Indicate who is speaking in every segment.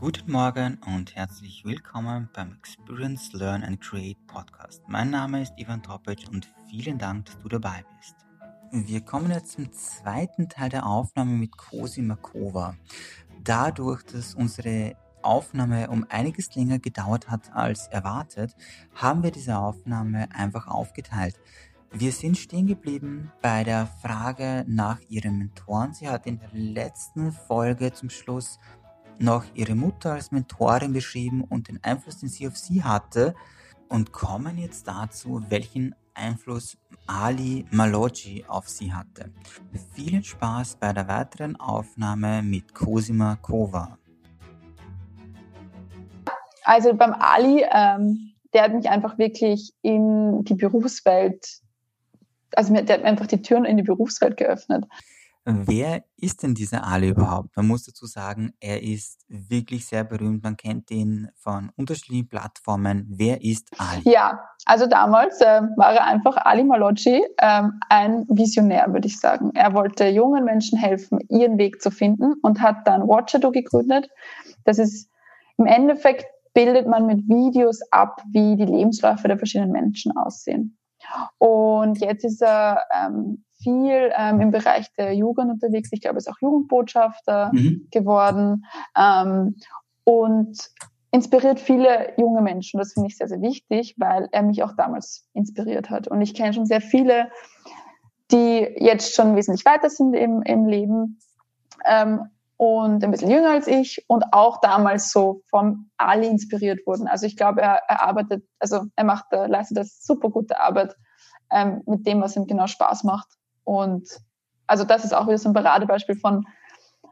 Speaker 1: Guten Morgen und herzlich willkommen beim Experience Learn and Create Podcast. Mein Name ist Ivan Topic und vielen Dank, dass du dabei bist. Wir kommen jetzt zum zweiten Teil der Aufnahme mit Kosi Makova. Dadurch, dass unsere Aufnahme um einiges länger gedauert hat als erwartet, haben wir diese Aufnahme einfach aufgeteilt. Wir sind stehen geblieben bei der Frage nach ihren Mentoren. Sie hat in der letzten Folge zum Schluss noch ihre Mutter als Mentorin beschrieben und den Einfluss, den sie auf sie hatte und kommen jetzt dazu, welchen Einfluss Ali Maloji auf sie hatte. Vielen Spaß bei der weiteren Aufnahme mit Cosima Kova.
Speaker 2: Also beim Ali, ähm, der hat mich einfach wirklich in die Berufswelt, also der hat mir einfach die Türen in die Berufswelt geöffnet.
Speaker 1: Wer ist denn dieser Ali überhaupt? Man muss dazu sagen, er ist wirklich sehr berühmt. Man kennt ihn von unterschiedlichen Plattformen. Wer ist Ali?
Speaker 2: Ja, also damals äh, war er einfach Ali Malocci, ähm, ein Visionär, würde ich sagen. Er wollte jungen Menschen helfen, ihren Weg zu finden und hat dann Watchado gegründet. Das ist im Endeffekt bildet man mit Videos ab, wie die Lebensläufe der verschiedenen Menschen aussehen. Und jetzt ist er ähm, viel ähm, im Bereich der Jugend unterwegs. Ich glaube, er ist auch Jugendbotschafter mhm. geworden ähm, und inspiriert viele junge Menschen. Das finde ich sehr, sehr wichtig, weil er mich auch damals inspiriert hat. Und ich kenne schon sehr viele, die jetzt schon wesentlich weiter sind im, im Leben ähm, und ein bisschen jünger als ich und auch damals so vom Ali inspiriert wurden. Also ich glaube, er, er arbeitet, also er macht, er leistet das super gute Arbeit ähm, mit dem, was ihm genau Spaß macht. Und also das ist auch wieder so ein Paradebeispiel von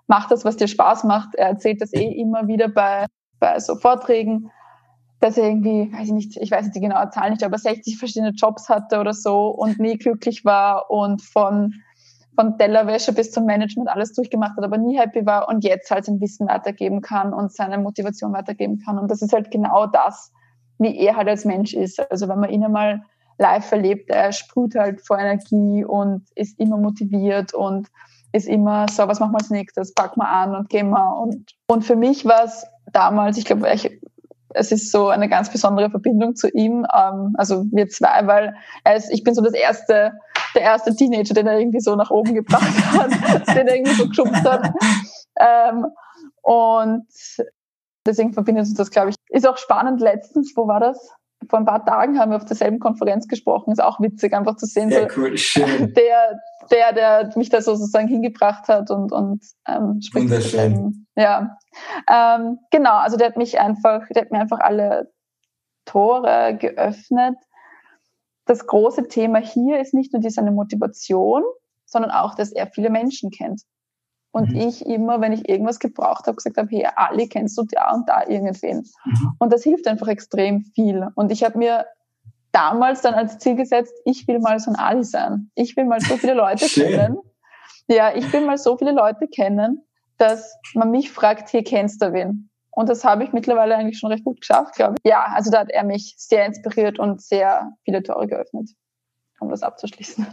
Speaker 2: mach das, was dir Spaß macht. Er erzählt das eh immer wieder bei, bei so Vorträgen, dass er irgendwie, weiß ich nicht, ich weiß nicht die genaue Zahl nicht, aber 60 verschiedene Jobs hatte oder so und nie glücklich war und von, von Tellerwäsche bis zum Management alles durchgemacht hat, aber nie happy war und jetzt halt sein Wissen weitergeben kann und seine Motivation weitergeben kann. Und das ist halt genau das, wie er halt als Mensch ist. Also wenn man ihn einmal live erlebt. Er sprüht halt vor Energie und ist immer motiviert und ist immer so, was machen wir als nächstes? Pack mal an und gehen wir. Und, und für mich war es damals, ich glaube, es ist so eine ganz besondere Verbindung zu ihm. Ähm, also wir zwei, weil er ist, ich bin so das erste, der erste Teenager, den er irgendwie so nach oben gebracht hat, den er irgendwie so geschubst hat. Ähm, und deswegen verbindet uns das, glaube ich. Ist auch spannend letztens, wo war das? Vor ein paar Tagen haben wir auf derselben Konferenz gesprochen. Ist auch witzig, einfach zu sehen, so cool, schön. der, der, der mich da sozusagen hingebracht hat und, und ähm, spricht Wunderschön. Ja, ähm, genau. Also der hat mich einfach, der hat mir einfach alle Tore geöffnet. Das große Thema hier ist nicht nur die seine Motivation, sondern auch, dass er viele Menschen kennt. Und mhm. ich immer, wenn ich irgendwas gebraucht habe, gesagt habe, hey, Ali, kennst du da und da irgendwen? Mhm. Und das hilft einfach extrem viel. Und ich habe mir damals dann als Ziel gesetzt, ich will mal so ein Ali sein. Ich will mal so viele Leute kennen. Ja, ich will mal so viele Leute kennen, dass man mich fragt, hey, kennst du wen? Und das habe ich mittlerweile eigentlich schon recht gut geschafft, glaube ich. Ja, also da hat er mich sehr inspiriert und sehr viele Tore geöffnet, um das abzuschließen.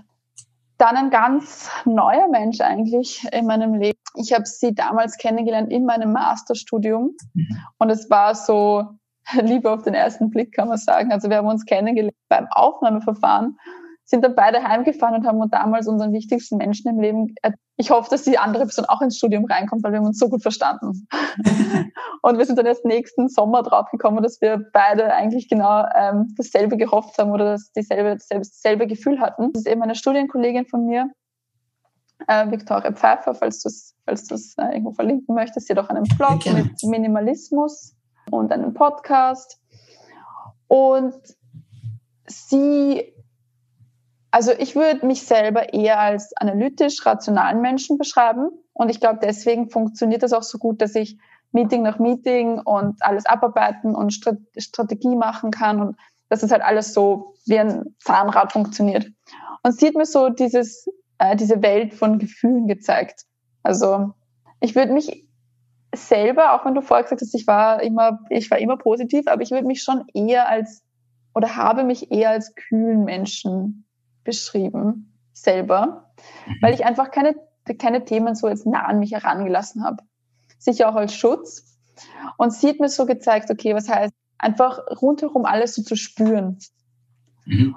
Speaker 2: Dann ein ganz neuer Mensch eigentlich in meinem Leben. Ich habe sie damals kennengelernt in meinem Masterstudium mhm. und es war so Liebe auf den ersten Blick, kann man sagen. Also wir haben uns kennengelernt beim Aufnahmeverfahren sind dann beide heimgefahren und haben uns damals unseren wichtigsten Menschen im Leben. Ich hoffe, dass die andere Person auch ins Studium reinkommt, weil wir haben uns so gut verstanden. und wir sind dann erst nächsten Sommer draufgekommen, dass wir beide eigentlich genau ähm, dasselbe gehofft haben oder dass dieselbe, dasselbe, dasselbe Gefühl hatten. Das ist eben eine Studienkollegin von mir, äh, Victoria Pfeiffer, falls du es falls du's, äh, irgendwo verlinken möchtest. Sie hat auch einen Blog mit Minimalismus und einen Podcast. Und sie also ich würde mich selber eher als analytisch rationalen Menschen beschreiben. Und ich glaube, deswegen funktioniert das auch so gut, dass ich Meeting nach Meeting und alles abarbeiten und Strategie machen kann und dass es halt alles so wie ein Zahnrad funktioniert. Und sieht mir so dieses, äh, diese Welt von Gefühlen gezeigt. Also ich würde mich selber, auch wenn du vorher gesagt hast, ich war immer, ich war immer positiv, aber ich würde mich schon eher als oder habe mich eher als kühlen Menschen beschrieben, selber, mhm. weil ich einfach keine, keine Themen so jetzt nah an mich herangelassen habe. Sicher auch als Schutz, Und sie hat mir so gezeigt, okay, was heißt, einfach rundherum alles so zu spüren. Mhm.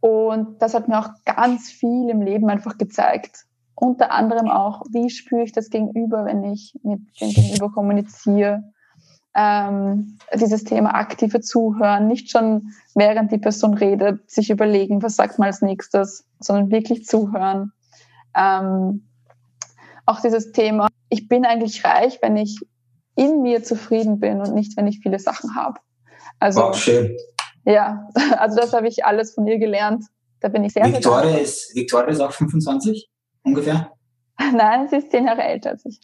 Speaker 2: Und das hat mir auch ganz viel im Leben einfach gezeigt. Unter anderem auch, wie spüre ich das Gegenüber, wenn ich mit dem Gegenüber kommuniziere. Ähm, dieses Thema aktive Zuhören, nicht schon während die Person redet, sich überlegen, was sagt man als nächstes, sondern wirklich zuhören. Ähm, auch dieses Thema, ich bin eigentlich reich, wenn ich in mir zufrieden bin und nicht, wenn ich viele Sachen habe. Also,
Speaker 1: wow, schön.
Speaker 2: Ja, also das habe ich alles von ihr gelernt. Da bin ich sehr
Speaker 1: Victoria ist, Victoria ist auch 25 ungefähr?
Speaker 2: Nein, sie ist zehn Jahre älter als ich.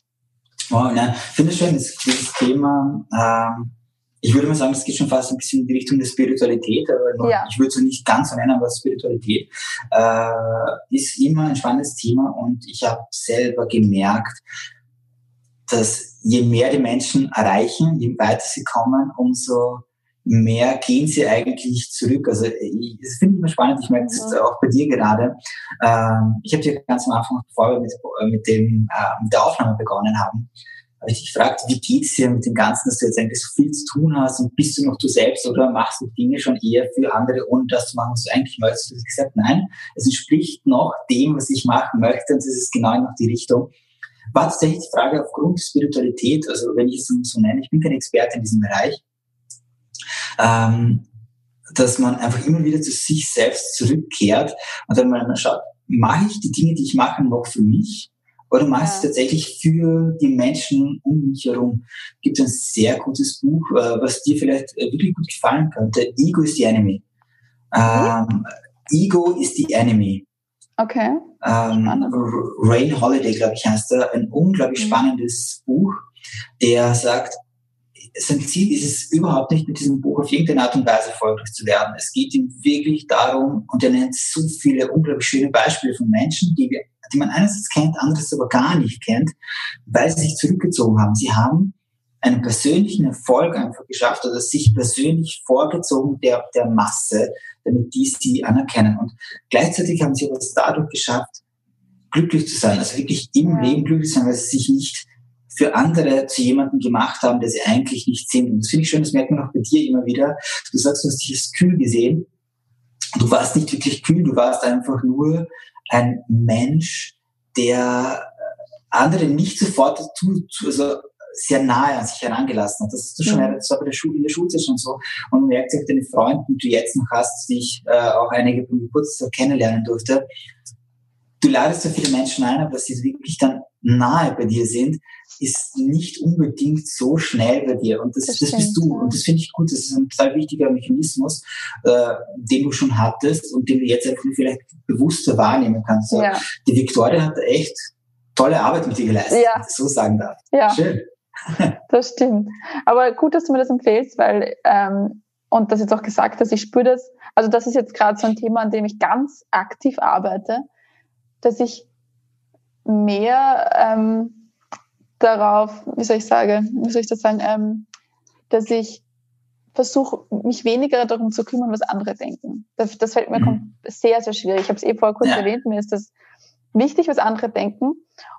Speaker 1: Oh, nein, finde ich schön, das, dieses Thema, ähm, ich würde mal sagen, es geht schon fast ein bisschen in die Richtung der Spiritualität, aber ja. ich würde es nicht ganz so nennen, aber Spiritualität äh, ist immer ein spannendes Thema und ich habe selber gemerkt, dass je mehr die Menschen erreichen, je weiter sie kommen, umso mehr gehen sie eigentlich zurück. Also ich, das finde ich immer spannend, ich merke das mhm. auch bei dir gerade. Ähm, ich habe dir ganz am Anfang, bevor wir mit, äh, mit, dem, äh, mit der Aufnahme begonnen haben, habe ich dich gefragt, wie geht's dir mit dem Ganzen, dass du jetzt eigentlich so viel zu tun hast und bist du noch du selbst oder machst du Dinge schon eher für andere, ohne das zu machen, was du eigentlich möchtest? Du hast gesagt, nein, es entspricht noch dem, was ich machen möchte und es ist genau noch die Richtung. War tatsächlich die Frage aufgrund der Spiritualität, also wenn ich es so nenne, ich bin kein Experte in diesem Bereich, ähm, dass man einfach immer wieder zu sich selbst zurückkehrt und dann mal schaut, mache ich die Dinge, die ich mache, noch für mich? Oder mache ich es tatsächlich für die Menschen um mich herum? Gibt ein sehr gutes Buch, äh, was dir vielleicht äh, wirklich gut gefallen könnte. Ego is the enemy. Ähm, Ego is the enemy.
Speaker 2: Okay.
Speaker 1: Ähm, Rain Holiday, glaube ich, heißt er. Ein unglaublich mhm. spannendes Buch, der sagt, sein Ziel ist es überhaupt nicht, mit diesem Buch auf irgendeine Art und Weise erfolgreich zu werden. Es geht ihm wirklich darum, und er nennt so viele unglaublich schöne Beispiele von Menschen, die, wir, die man einerseits kennt, andererseits aber gar nicht kennt, weil sie sich zurückgezogen haben. Sie haben einen persönlichen Erfolg einfach geschafft oder sich persönlich vorgezogen der, der Masse, damit die sie anerkennen. Und gleichzeitig haben sie es dadurch geschafft, glücklich zu sein, also wirklich im Leben glücklich zu sein, weil sie sich nicht für andere zu jemandem gemacht haben, der sie eigentlich nicht sind. Und das finde ich schön, das merkt man auch bei dir immer wieder. Du sagst, du hast dich als kühl gesehen. Du warst nicht wirklich kühl, du warst einfach nur ein Mensch, der andere nicht sofort dazu, also sehr nahe an sich herangelassen hat. Das hast du schon, mhm. das war bei der Schule, in der Schulzeit schon so. Und man merkt sich deine Freunde, die du jetzt noch hast, die ich äh, auch einige beim Geburtstag kennenlernen durfte. Du ladest so viele Menschen ein, aber dass sie wirklich dann nahe bei dir sind, ist nicht unbedingt so schnell bei dir. Und das, das, das bist du. Und das finde ich gut. Das ist ein total wichtiger Mechanismus, äh, den du schon hattest und den du jetzt einfach vielleicht bewusster wahrnehmen kannst. Ja. Die Victoria hat echt tolle Arbeit mit dir geleistet, ja. so sagen darf.
Speaker 2: Ja. Schön. das stimmt. Aber gut, dass du mir das empfehlst, weil, ähm, und das jetzt auch gesagt hast, ich spüre das, also das ist jetzt gerade so ein Thema, an dem ich ganz aktiv arbeite, dass ich mehr ähm, darauf, wie soll ich sagen, wie soll ich das sagen, ähm, dass ich versuche, mich weniger darum zu kümmern, was andere denken. Das, das fällt mir mhm. sehr, sehr schwierig. Ich habe es eh vorher kurz ja. erwähnt, mir ist das wichtig, was andere denken.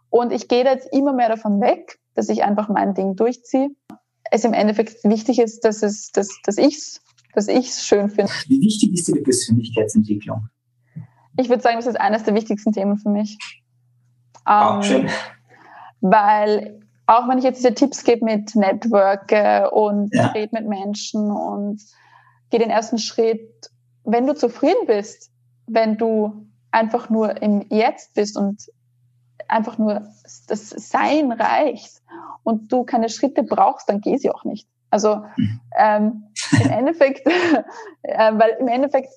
Speaker 2: Und ich gehe jetzt immer mehr davon weg, dass ich einfach mein Ding durchziehe. Es im Endeffekt wichtig ist, dass es, dass, dass ich's, dass ich's schön finde.
Speaker 1: Wie wichtig ist dir die Persönlichkeitsentwicklung?
Speaker 2: Ich würde sagen, das ist eines der wichtigsten Themen für mich.
Speaker 1: Ähm, schön.
Speaker 2: Weil auch wenn ich jetzt diese Tipps gebe mit Network und ja. rede mit Menschen und gehe den ersten Schritt, wenn du zufrieden bist, wenn du einfach nur im Jetzt bist und einfach nur das Sein reicht und du keine Schritte brauchst, dann geh sie auch nicht. Also hm. ähm, im Endeffekt, äh, weil im Endeffekt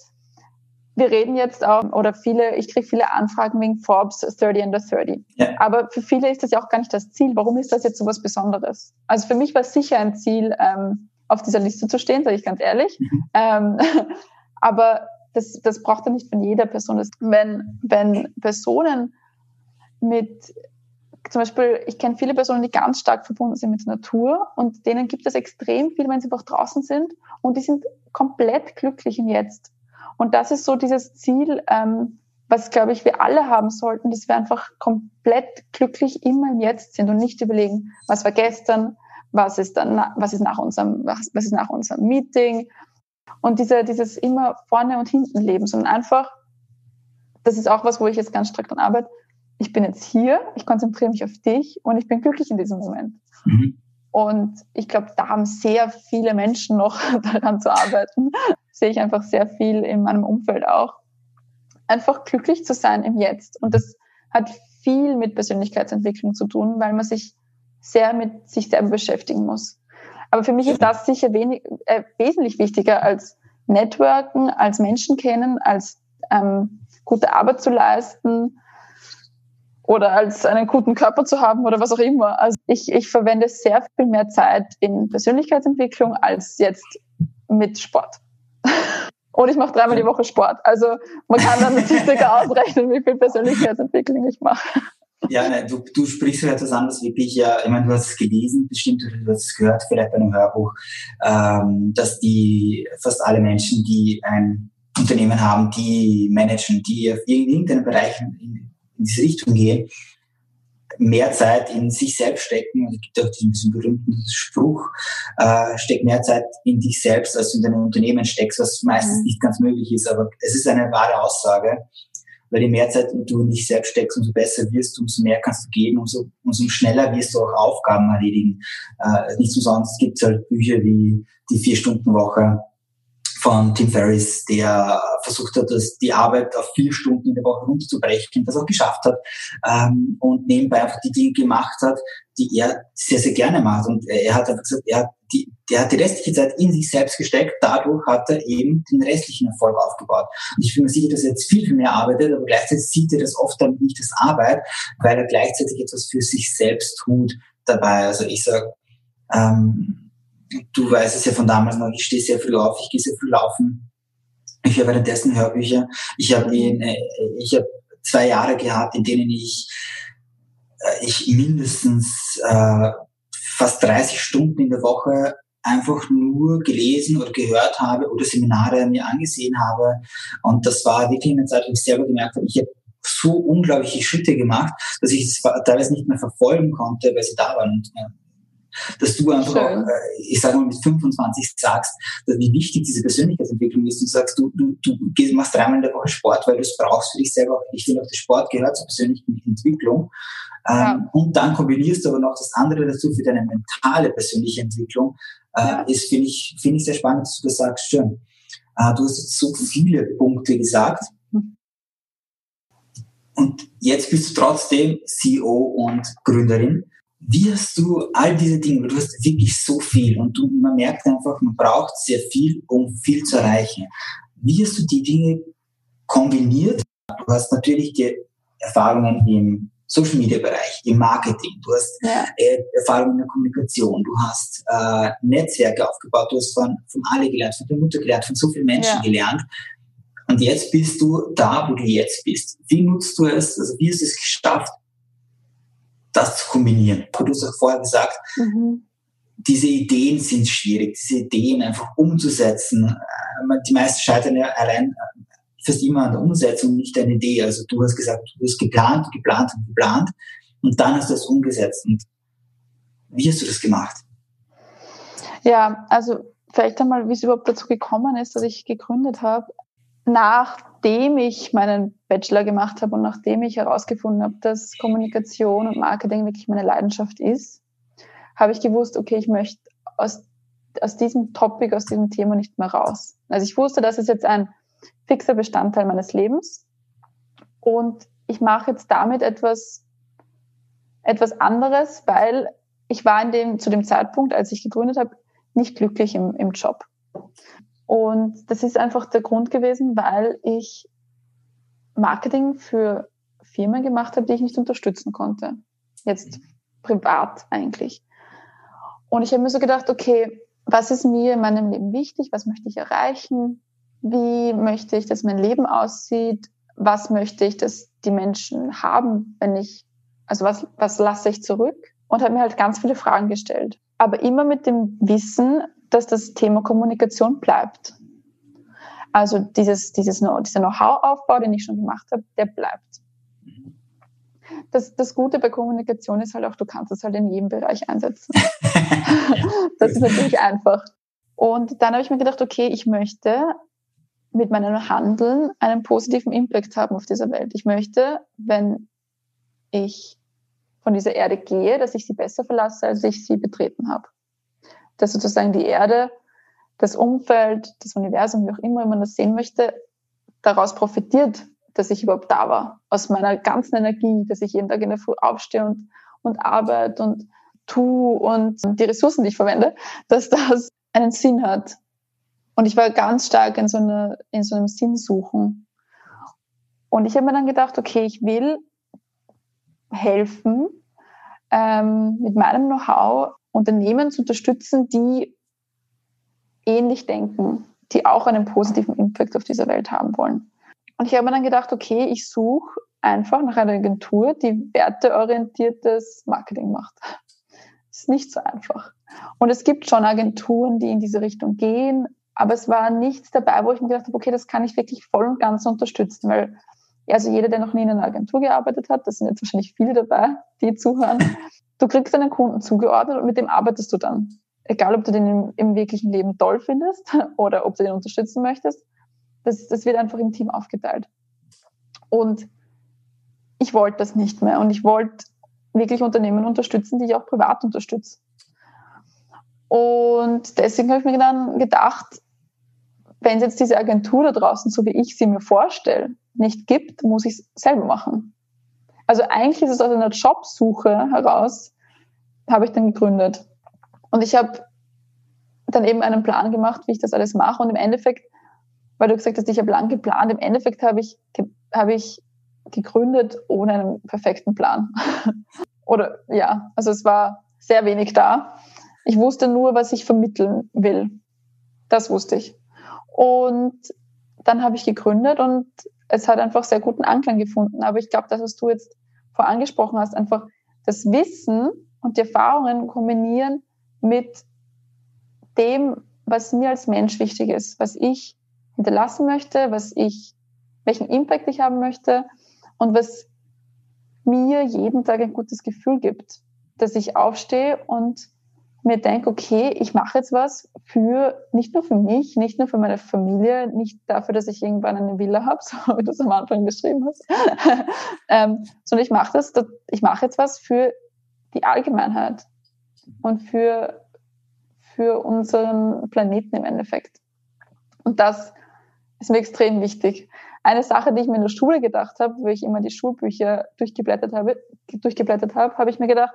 Speaker 2: wir reden jetzt auch, oder viele, ich kriege viele Anfragen wegen Forbes 30 under 30. Ja. Aber für viele ist das ja auch gar nicht das Ziel. Warum ist das jetzt so was Besonderes? Also für mich war es sicher ein Ziel, ähm, auf dieser Liste zu stehen, sage ich ganz ehrlich. Mhm. Ähm, aber das, das braucht ja nicht von jeder Person. Das, wenn, wenn Personen mit, zum Beispiel, ich kenne viele Personen, die ganz stark verbunden sind mit der Natur und denen gibt es extrem viel, wenn sie einfach draußen sind und die sind komplett glücklich im Jetzt. Und das ist so dieses Ziel, ähm, was, glaube ich, wir alle haben sollten, dass wir einfach komplett glücklich immer im Jetzt sind und nicht überlegen, was war gestern, was ist dann, was ist nach unserem, was, was ist nach unserem Meeting und diese, dieses immer vorne und hinten leben, sondern einfach, das ist auch was, wo ich jetzt ganz stark dran arbeite. Ich bin jetzt hier, ich konzentriere mich auf dich und ich bin glücklich in diesem Moment. Mhm. Und ich glaube, da haben sehr viele Menschen noch daran zu arbeiten. Sehe ich einfach sehr viel in meinem Umfeld auch. Einfach glücklich zu sein im Jetzt. Und das hat viel mit Persönlichkeitsentwicklung zu tun, weil man sich sehr mit sich selber beschäftigen muss. Aber für mich ist das sicher wenig, äh, wesentlich wichtiger als Networken, als Menschen kennen, als ähm, gute Arbeit zu leisten oder als einen guten Körper zu haben oder was auch immer. Also ich, ich verwende sehr viel mehr Zeit in Persönlichkeitsentwicklung als jetzt mit Sport. Und ich mache dreimal die Woche Sport. Also man kann dann natürlich sogar ausrechnen, wie viel Persönlichkeitsentwicklung ich mache.
Speaker 1: Ja, ne, du, du sprichst ja etwas an, was wirklich, ja, ich meine, du hast es gelesen, bestimmt, oder du hast es gehört, vielleicht bei einem Hörbuch, ähm, dass die fast alle Menschen, die ein Unternehmen haben, die managen, die auf irgendeinen Bereich in, in diese Richtung gehen, mehr Zeit in sich selbst stecken. Und es gibt auch diesen berühmten Spruch, äh, steck mehr Zeit in dich selbst, als du in dein Unternehmen steckst, was meistens mhm. nicht ganz möglich ist. Aber es ist eine wahre Aussage, weil je mehr Zeit du in dich selbst steckst, umso besser wirst du, umso mehr kannst du geben, umso, umso schneller wirst du auch Aufgaben erledigen. Äh, nicht umsonst gibt es halt Bücher wie die Vier-Stunden-Woche, von Tim Ferriss, der versucht hat, dass die Arbeit auf vier Stunden in der Woche runterzubrechen, das auch geschafft hat ähm, und nebenbei einfach die Dinge gemacht hat, die er sehr, sehr gerne macht. Und er hat einfach gesagt, er hat die, der hat die restliche Zeit in sich selbst gesteckt, dadurch hat er eben den restlichen Erfolg aufgebaut. Und ich bin mir sicher, dass er jetzt viel, viel mehr arbeitet, aber gleichzeitig sieht er das oft dann nicht als Arbeit, weil er gleichzeitig etwas für sich selbst tut dabei. Also ich sage, ähm, du weißt es ja von damals noch, ich stehe sehr früh auf, ich gehe sehr früh laufen. Ich höre währenddessen Hörbücher. Ich habe äh, ich hab zwei Jahre gehabt, in denen ich, äh, ich mindestens äh, fast 30 Stunden in der Woche einfach nur gelesen oder gehört habe oder Seminare mir angesehen habe. Und das war wirklich eine Zeit, wo ich selber gemerkt habe, ich habe so unglaubliche Schritte gemacht, dass ich es teilweise nicht mehr verfolgen konnte, weil sie da waren. Und äh, dass du einfach, auch, äh, ich sage mal, mit 25 sagst, wie wichtig diese Persönlichkeitsentwicklung ist und sagst, du, du, du machst dreimal in der Woche Sport, weil du es brauchst für dich selber. Ich finde auch, der Sport gehört zur persönlichen Entwicklung. Ähm, ja. Und dann kombinierst du aber noch das andere dazu für deine mentale persönliche Entwicklung. Äh, ja. Ist, finde ich, finde ich sehr spannend, dass du das sagst. Schön. Äh, du hast jetzt so viele Punkte gesagt. Hm. Und jetzt bist du trotzdem CEO und Gründerin wie hast du all diese Dinge, du hast wirklich so viel und du, man merkt einfach, man braucht sehr viel, um viel zu erreichen. Wie hast du die Dinge kombiniert? Du hast natürlich die Erfahrungen im Social Media Bereich, im Marketing, du hast ja. äh, Erfahrungen in der Kommunikation, du hast äh, Netzwerke aufgebaut, du hast von, von Ali gelernt, von der Mutter gelernt, von so vielen Menschen ja. gelernt. Und jetzt bist du da, wo du jetzt bist. Wie nutzt du es? Also wie hast du es geschafft, das zu kombinieren. Du hast auch vorher gesagt, mhm. diese Ideen sind schwierig, diese Ideen einfach umzusetzen. Äh, die meisten scheitern ja allein äh, fast immer an der Umsetzung, nicht an der Idee. Also du hast gesagt, du hast geplant, geplant und geplant und dann hast du es umgesetzt. Und wie hast du das gemacht?
Speaker 2: Ja, also vielleicht einmal, wie es überhaupt dazu gekommen ist, dass ich gegründet habe. Nachdem ich meinen Bachelor gemacht habe und nachdem ich herausgefunden habe, dass Kommunikation und Marketing wirklich meine Leidenschaft ist, habe ich gewusst, okay, ich möchte aus, aus diesem Topic, aus diesem Thema nicht mehr raus. Also ich wusste, das ist jetzt ein fixer Bestandteil meines Lebens und ich mache jetzt damit etwas, etwas anderes, weil ich war in dem, zu dem Zeitpunkt, als ich gegründet habe, nicht glücklich im, im Job. Und das ist einfach der Grund gewesen, weil ich Marketing für Firmen gemacht habe, die ich nicht unterstützen konnte. Jetzt privat eigentlich. Und ich habe mir so gedacht, okay, was ist mir in meinem Leben wichtig? Was möchte ich erreichen? Wie möchte ich, dass mein Leben aussieht? Was möchte ich, dass die Menschen haben, wenn ich, also was, was lasse ich zurück? Und habe mir halt ganz viele Fragen gestellt. Aber immer mit dem Wissen, dass das Thema Kommunikation bleibt. Also dieses, dieses, dieser Know-how-Aufbau, den ich schon gemacht habe, der bleibt. das, das Gute bei Kommunikation ist halt auch, du kannst es halt in jedem Bereich einsetzen. das ist natürlich einfach. Und dann habe ich mir gedacht, okay, ich möchte mit meinem Handeln einen positiven Impact haben auf dieser Welt. Ich möchte, wenn ich von dieser Erde gehe, dass ich sie besser verlasse, als ich sie betreten habe. Dass sozusagen die Erde, das Umfeld, das Universum, wie auch immer man das sehen möchte, daraus profitiert, dass ich überhaupt da war. Aus meiner ganzen Energie, dass ich jeden Tag in der Früh aufstehe und, und arbeite und tue und die Ressourcen, die ich verwende, dass das einen Sinn hat. Und ich war ganz stark in so, eine, in so einem Sinnsuchen. Und ich habe mir dann gedacht, okay, ich will helfen, ähm, mit meinem Know-how Unternehmen zu unterstützen, die ähnlich denken, die auch einen positiven Impact auf dieser Welt haben wollen. Und ich habe mir dann gedacht, okay, ich suche einfach nach einer Agentur, die werteorientiertes Marketing macht. Ist nicht so einfach. Und es gibt schon Agenturen, die in diese Richtung gehen, aber es war nichts dabei, wo ich mir gedacht habe, okay, das kann ich wirklich voll und ganz unterstützen, weil also jeder, der noch nie in einer Agentur gearbeitet hat, das sind jetzt wahrscheinlich viele dabei, die zuhören, du kriegst einen Kunden zugeordnet und mit dem arbeitest du dann. Egal, ob du den im, im wirklichen Leben toll findest oder ob du den unterstützen möchtest, das, das wird einfach im Team aufgeteilt. Und ich wollte das nicht mehr und ich wollte wirklich Unternehmen unterstützen, die ich auch privat unterstütze. Und deswegen habe ich mir dann gedacht, wenn es jetzt diese Agentur da draußen, so wie ich sie mir vorstelle, nicht gibt, muss ich es selber machen. Also eigentlich ist es aus einer Jobsuche heraus, habe ich dann gegründet. Und ich habe dann eben einen Plan gemacht, wie ich das alles mache. Und im Endeffekt, weil du gesagt hast, ich habe lang geplant, im Endeffekt habe ich, habe ich gegründet ohne einen perfekten Plan. Oder ja, also es war sehr wenig da. Ich wusste nur, was ich vermitteln will. Das wusste ich. Und dann habe ich gegründet und es hat einfach sehr guten Anklang gefunden. Aber ich glaube, das, was du jetzt vor angesprochen hast, einfach das Wissen und die Erfahrungen kombinieren mit dem, was mir als Mensch wichtig ist, was ich hinterlassen möchte, was ich, welchen Impact ich haben möchte und was mir jeden Tag ein gutes Gefühl gibt, dass ich aufstehe und mir denke, okay, ich mache jetzt was für, nicht nur für mich, nicht nur für meine Familie, nicht dafür, dass ich irgendwann eine Villa habe, so wie du es am Anfang beschrieben hast, ähm, sondern ich mache das, ich mache jetzt was für die Allgemeinheit und für, für unseren Planeten im Endeffekt. Und das ist mir extrem wichtig. Eine Sache, die ich mir in der Schule gedacht habe, wo ich immer die Schulbücher durchgeblättert habe, durchgeblättert habe, habe ich mir gedacht,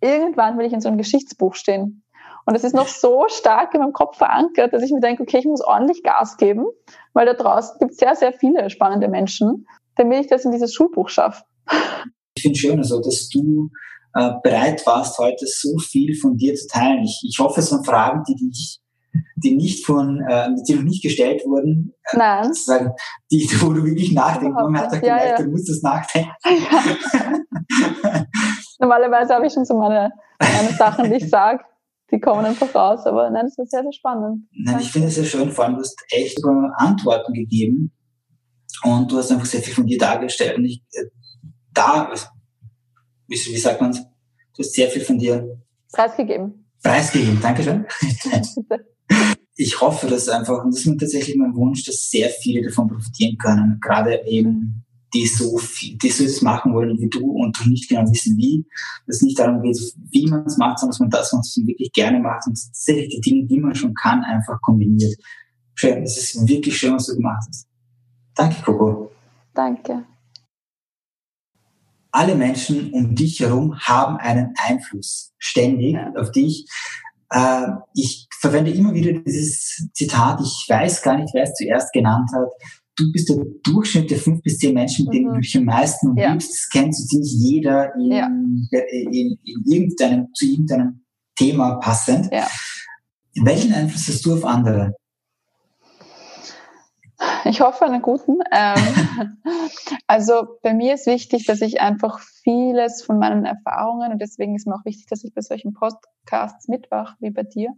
Speaker 2: irgendwann will ich in so einem Geschichtsbuch stehen. Und es ist noch so stark in meinem Kopf verankert, dass ich mir denke, okay, ich muss ordentlich Gas geben, weil da draußen gibt es sehr, sehr viele spannende Menschen, damit ich das in dieses Schulbuch schaffe.
Speaker 1: Ich finde schön, also, dass du äh, bereit warst, heute so viel von dir zu teilen. Ich, ich hoffe, es sind Fragen, die dich die nicht von, äh, die noch nicht gestellt wurden,
Speaker 2: äh, Nein.
Speaker 1: Sagen, die, wo du wirklich nachdenkst. Man hat gesagt, ja, ja. du musst das nachdenken.
Speaker 2: Ja. Normalerweise habe ich schon so meine, meine Sachen, die ich sage, die kommen einfach raus. Aber nein, das ist sehr, sehr spannend.
Speaker 1: Nein, ich finde es sehr schön, vor allem du hast echt Antworten gegeben und du hast einfach sehr viel von dir dargestellt. Und ich, äh, da, wie, wie sagt man es? Du hast sehr viel von dir
Speaker 2: preisgegeben.
Speaker 1: Preisgegeben, Dankeschön. ich hoffe, dass einfach, und das ist mir tatsächlich mein Wunsch, dass sehr viele davon profitieren können. Gerade eben die so viel, die so das machen wollen wie du und nicht genau wissen wie. Dass es nicht darum geht, wie man es macht, sondern dass man das, was man wirklich gerne macht und tatsächlich die Dinge, die man schon kann, einfach kombiniert. Schön, es ist wirklich schön, was du gemacht hast. Danke, Coco.
Speaker 2: Danke.
Speaker 1: Alle Menschen um dich herum haben einen Einfluss ständig ja. auf dich. Äh, ich verwende immer wieder dieses Zitat, ich weiß gar nicht, wer es zuerst genannt hat, du bist der Durchschnitt der fünf bis zehn Menschen, mit denen mhm. du dich am meisten umgibst. Ja. Das kennt so ziemlich jeder in, ja. in, in, irgendeinem, zu irgendeinem Thema passend. Welchen Einfluss hast du auf andere?
Speaker 2: Ich hoffe einen guten. Ähm, also bei mir ist wichtig, dass ich einfach vieles von meinen Erfahrungen und deswegen ist mir auch wichtig, dass ich bei solchen Podcasts mitwache wie bei dir,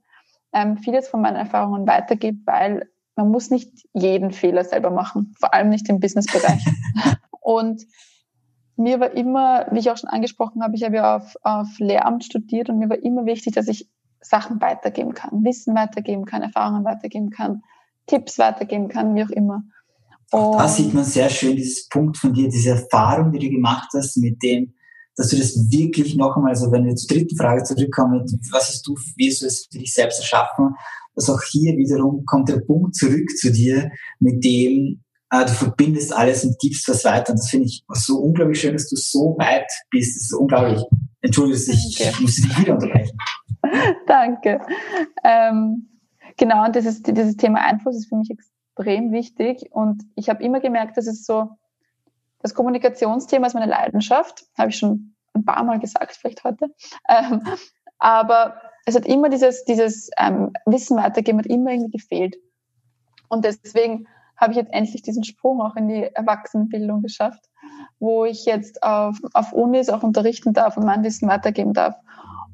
Speaker 2: ähm, vieles von meinen Erfahrungen weitergebe, weil man muss nicht jeden Fehler selber machen, vor allem nicht im Businessbereich. und mir war immer, wie ich auch schon angesprochen habe, ich habe ja auf, auf Lehramt studiert und mir war immer wichtig, dass ich Sachen weitergeben kann, Wissen weitergeben kann, Erfahrungen weitergeben kann, Tipps weitergeben kann, wie auch immer.
Speaker 1: Auch da sieht man sehr schön dieses Punkt von dir, diese Erfahrung, die du gemacht hast mit dem, dass du das wirklich noch einmal, also wenn wir zur dritten Frage zurückkommen, was hast du, wie hast du es für dich selbst erschaffen, dass auch hier wiederum kommt der Punkt zurück zu dir, mit dem äh, du verbindest alles und gibst was weiter. Und das finde ich so unglaublich schön, dass du so weit bist. Das ist unglaublich. Entschuldigung, ich, ich muss dich wieder unterbrechen.
Speaker 2: Danke. Ähm, genau, und dieses, dieses Thema Einfluss ist für mich extrem wichtig. Und ich habe immer gemerkt, dass es so, das Kommunikationsthema ist meine Leidenschaft, habe ich schon ein paar Mal gesagt, vielleicht heute. Ähm, aber es hat immer dieses, dieses ähm, Wissen weitergeben, hat immer irgendwie gefehlt. Und deswegen habe ich jetzt endlich diesen Sprung auch in die Erwachsenenbildung geschafft, wo ich jetzt auf, auf Unis auch unterrichten darf und mein Wissen weitergeben darf.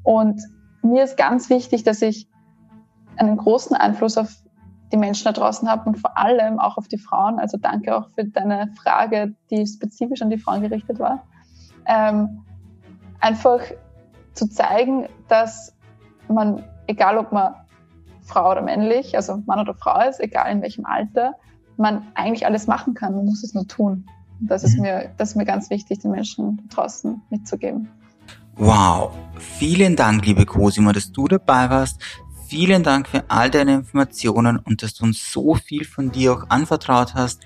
Speaker 2: Und mir ist ganz wichtig, dass ich einen großen Einfluss auf die Menschen da draußen habe und vor allem auch auf die Frauen. Also danke auch für deine Frage, die spezifisch an die Frauen gerichtet war. Ähm, einfach zu zeigen, dass man, egal ob man Frau oder männlich, also Mann oder Frau ist, egal in welchem Alter, man eigentlich alles machen kann. Man muss es nur tun. Das ist mhm. mir, das ist mir ganz wichtig, den Menschen draußen mitzugeben.
Speaker 1: Wow, vielen Dank, liebe Cosima, dass du dabei warst. Vielen Dank für all deine Informationen und dass du uns so viel von dir auch anvertraut hast.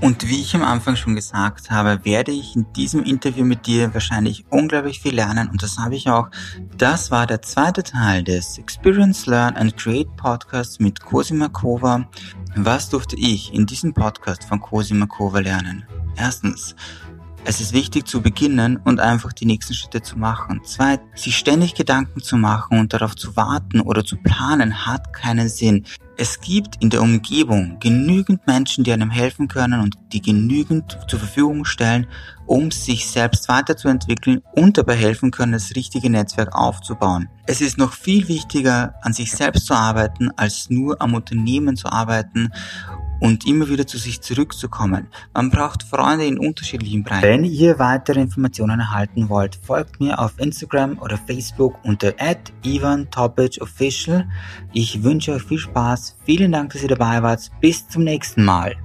Speaker 1: Und wie ich am Anfang schon gesagt habe, werde ich in diesem Interview mit dir wahrscheinlich unglaublich viel lernen und das habe ich auch. Das war der zweite Teil des Experience, Learn and Create Podcasts mit Cosima Kova. Was durfte ich in diesem Podcast von Cosima Kova lernen? Erstens, es ist wichtig zu beginnen und einfach die nächsten Schritte zu machen. Zweitens, sich ständig Gedanken zu machen und darauf zu warten oder zu planen hat keinen Sinn. Es gibt in der Umgebung genügend Menschen, die einem helfen können und die genügend zur Verfügung stellen, um sich selbst weiterzuentwickeln und dabei helfen können, das richtige Netzwerk aufzubauen. Es ist noch viel wichtiger, an sich selbst zu arbeiten, als nur am Unternehmen zu arbeiten und immer wieder zu sich zurückzukommen. Man braucht Freunde in unterschiedlichen Bereichen. Wenn ihr weitere Informationen erhalten wollt, folgt mir auf Instagram oder Facebook unter @ivan_official. Ich wünsche euch viel Spaß. Vielen Dank, dass ihr dabei wart. Bis zum nächsten Mal.